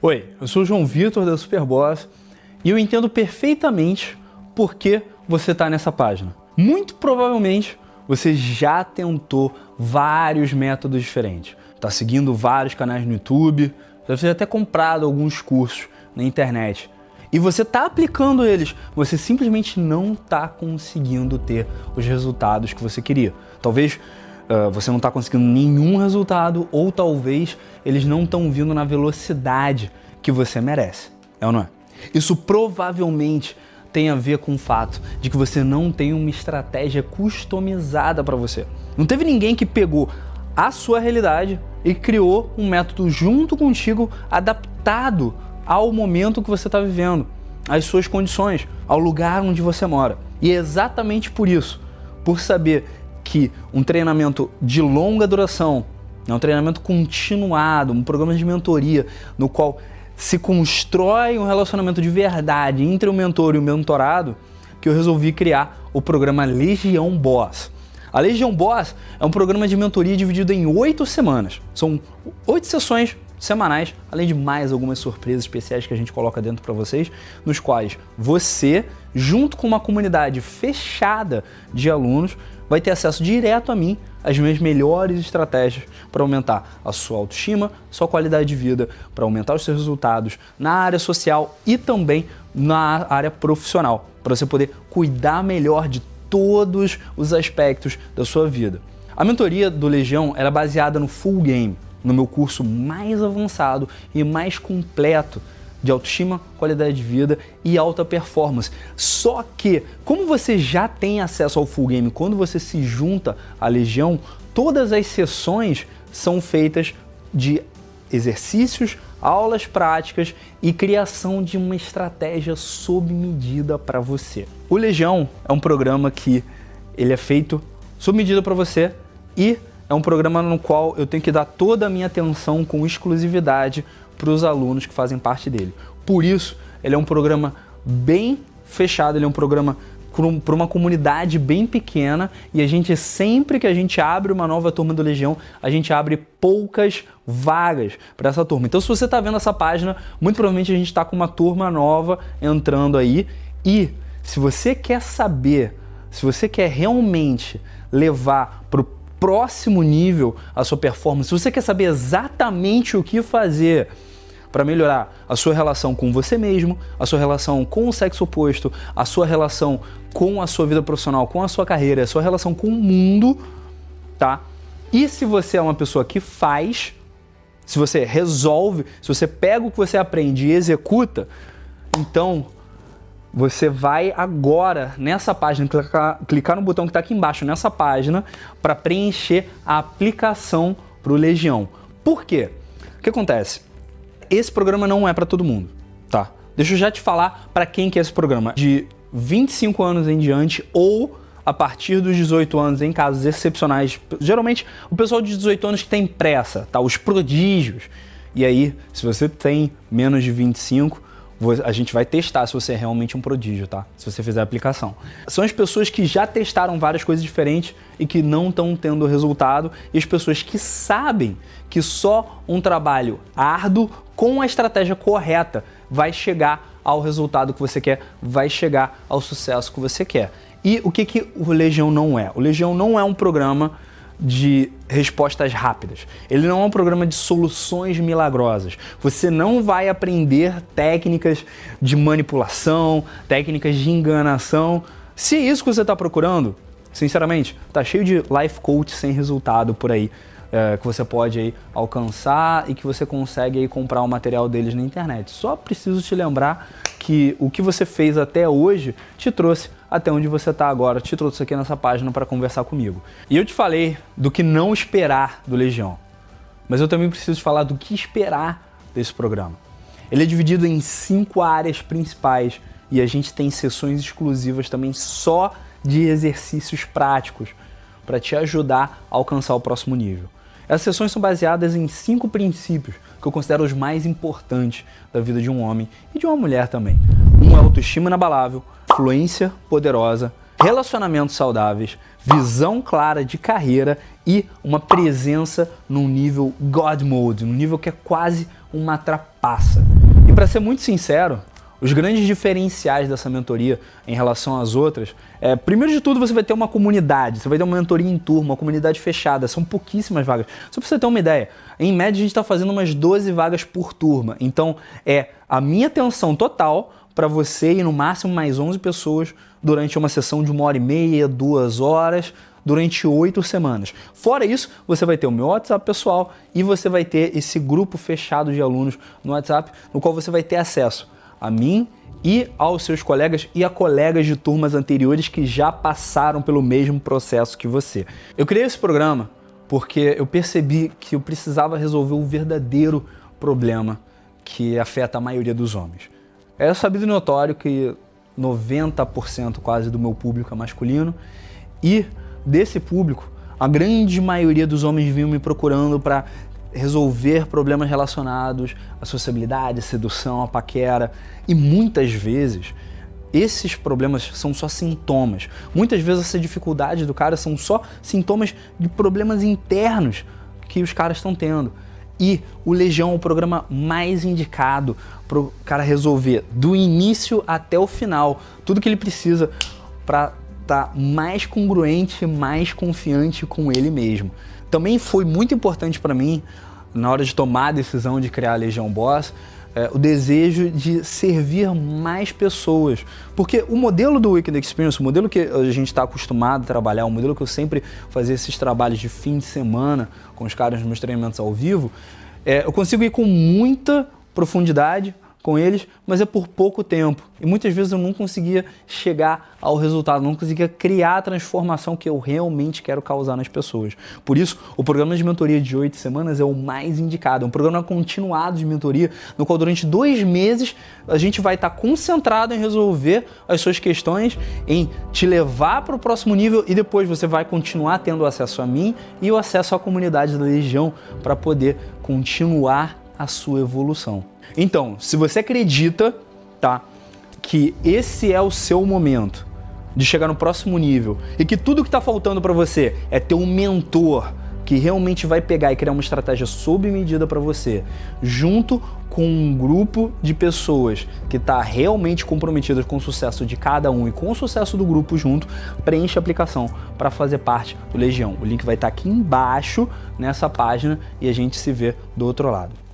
Oi, eu sou o João Vitor da Superboss e eu entendo perfeitamente por que você está nessa página. Muito provavelmente você já tentou vários métodos diferentes. Está seguindo vários canais no YouTube, deve ter até comprado alguns cursos na internet. E você está aplicando eles, você simplesmente não está conseguindo ter os resultados que você queria. Talvez uh, você não está conseguindo nenhum resultado, ou talvez eles não estão vindo na velocidade que você merece. É ou não é? Isso provavelmente tem a ver com o fato de que você não tem uma estratégia customizada para você. Não teve ninguém que pegou a sua realidade e criou um método junto contigo adaptado ao momento que você está vivendo, às suas condições, ao lugar onde você mora. E é exatamente por isso, por saber que um treinamento de longa duração, é um treinamento continuado, um programa de mentoria no qual se constrói um relacionamento de verdade entre o mentor e o mentorado, que eu resolvi criar o programa Legião Boss. A Legião Boss é um programa de mentoria dividido em oito semanas. São oito sessões semanais, além de mais algumas surpresas especiais que a gente coloca dentro para vocês, nos quais você, junto com uma comunidade fechada de alunos, vai ter acesso direto a mim, as minhas melhores estratégias para aumentar a sua autoestima, sua qualidade de vida, para aumentar os seus resultados na área social e também na área profissional, para você poder cuidar melhor de todos os aspectos da sua vida. A mentoria do Legião era baseada no full game, no meu curso mais avançado e mais completo de autoestima, qualidade de vida e alta performance. Só que, como você já tem acesso ao full game quando você se junta à Legião, todas as sessões são feitas de exercícios, aulas práticas e criação de uma estratégia sob medida para você. O Legião é um programa que ele é feito sob medida para você e é um programa no qual eu tenho que dar toda a minha atenção com exclusividade para os alunos que fazem parte dele. Por isso, ele é um programa bem fechado, ele é um programa para uma comunidade bem pequena e a gente sempre que a gente abre uma nova turma do Legião, a gente abre poucas vagas para essa turma. Então, se você está vendo essa página, muito provavelmente a gente está com uma turma nova entrando aí. E se você quer saber, se você quer realmente levar para o próximo nível a sua performance, se você quer saber exatamente o que fazer para melhorar a sua relação com você mesmo, a sua relação com o sexo oposto, a sua relação com a sua vida profissional, com a sua carreira, a sua relação com o mundo, tá? E se você é uma pessoa que faz, se você resolve, se você pega o que você aprende e executa, então você vai agora nessa página, clicar, clicar no botão que está aqui embaixo nessa página para preencher a aplicação para o Legião. Por quê? O que acontece? Esse programa não é para todo mundo, tá? Deixa eu já te falar para quem que é esse programa. De 25 anos em diante ou a partir dos 18 anos, em casos excepcionais. Geralmente, o pessoal de 18 anos que tem pressa, tá? Os prodígios. E aí, se você tem menos de 25, a gente vai testar se você é realmente um prodígio, tá? Se você fizer a aplicação. São as pessoas que já testaram várias coisas diferentes e que não estão tendo resultado, e as pessoas que sabem que só um trabalho árduo com a estratégia correta vai chegar ao resultado que você quer, vai chegar ao sucesso que você quer. E o que, que o Legião não é? O Legião não é um programa de respostas rápidas. Ele não é um programa de soluções milagrosas. Você não vai aprender técnicas de manipulação, técnicas de enganação. Se é isso que você está procurando, sinceramente, tá cheio de life coach sem resultado por aí. É, que você pode aí alcançar e que você consegue aí comprar o material deles na internet. Só preciso te lembrar que o que você fez até hoje te trouxe até onde você está agora. Te trouxe aqui nessa página para conversar comigo. E eu te falei do que não esperar do Legião, mas eu também preciso falar do que esperar desse programa. Ele é dividido em cinco áreas principais e a gente tem sessões exclusivas também só de exercícios práticos para te ajudar a alcançar o próximo nível. Essas sessões são baseadas em cinco princípios que eu considero os mais importantes da vida de um homem e de uma mulher também. Um é autoestima inabalável, fluência poderosa, relacionamentos saudáveis, visão clara de carreira e uma presença num nível God Mode, num nível que é quase uma passa. E para ser muito sincero, os grandes diferenciais dessa mentoria em relação às outras é, primeiro de tudo, você vai ter uma comunidade, você vai ter uma mentoria em turma, uma comunidade fechada, são pouquíssimas vagas. Só para você ter uma ideia, em média a gente está fazendo umas 12 vagas por turma. Então é a minha atenção total para você e no máximo mais 11 pessoas durante uma sessão de uma hora e meia, duas horas, durante oito semanas. Fora isso, você vai ter o meu WhatsApp pessoal e você vai ter esse grupo fechado de alunos no WhatsApp, no qual você vai ter acesso a mim e aos seus colegas e a colegas de turmas anteriores que já passaram pelo mesmo processo que você. Eu criei esse programa porque eu percebi que eu precisava resolver o verdadeiro problema que afeta a maioria dos homens. É sabido e notório que 90% quase do meu público é masculino e desse público, a grande maioria dos homens vinham me procurando para resolver problemas relacionados à sociabilidade, à sedução, à paquera. E muitas vezes esses problemas são só sintomas. Muitas vezes essa dificuldade do cara são só sintomas de problemas internos que os caras estão tendo. E o Legião é o programa mais indicado para o cara resolver do início até o final tudo que ele precisa para estar tá mais congruente, mais confiante com ele mesmo. Também foi muito importante para mim, na hora de tomar a decisão de criar a Legião Boss, é, o desejo de servir mais pessoas. Porque o modelo do Weekend Experience, o modelo que a gente está acostumado a trabalhar, o modelo que eu sempre fazia esses trabalhos de fim de semana com os caras nos meus treinamentos ao vivo, é, eu consigo ir com muita profundidade, com eles, mas é por pouco tempo. E muitas vezes eu não conseguia chegar ao resultado, não conseguia criar a transformação que eu realmente quero causar nas pessoas. Por isso, o programa de mentoria de oito semanas é o mais indicado. É um programa continuado de mentoria, no qual durante dois meses a gente vai estar concentrado em resolver as suas questões, em te levar para o próximo nível e depois você vai continuar tendo acesso a mim e o acesso à comunidade da Legião para poder continuar a sua evolução. Então, se você acredita, tá, que esse é o seu momento de chegar no próximo nível e que tudo que está faltando para você é ter um mentor que realmente vai pegar e criar uma estratégia sob medida para você, junto com um grupo de pessoas que está realmente comprometidas com o sucesso de cada um e com o sucesso do grupo junto, preenche a aplicação para fazer parte do Legião. O link vai estar tá aqui embaixo nessa página e a gente se vê do outro lado.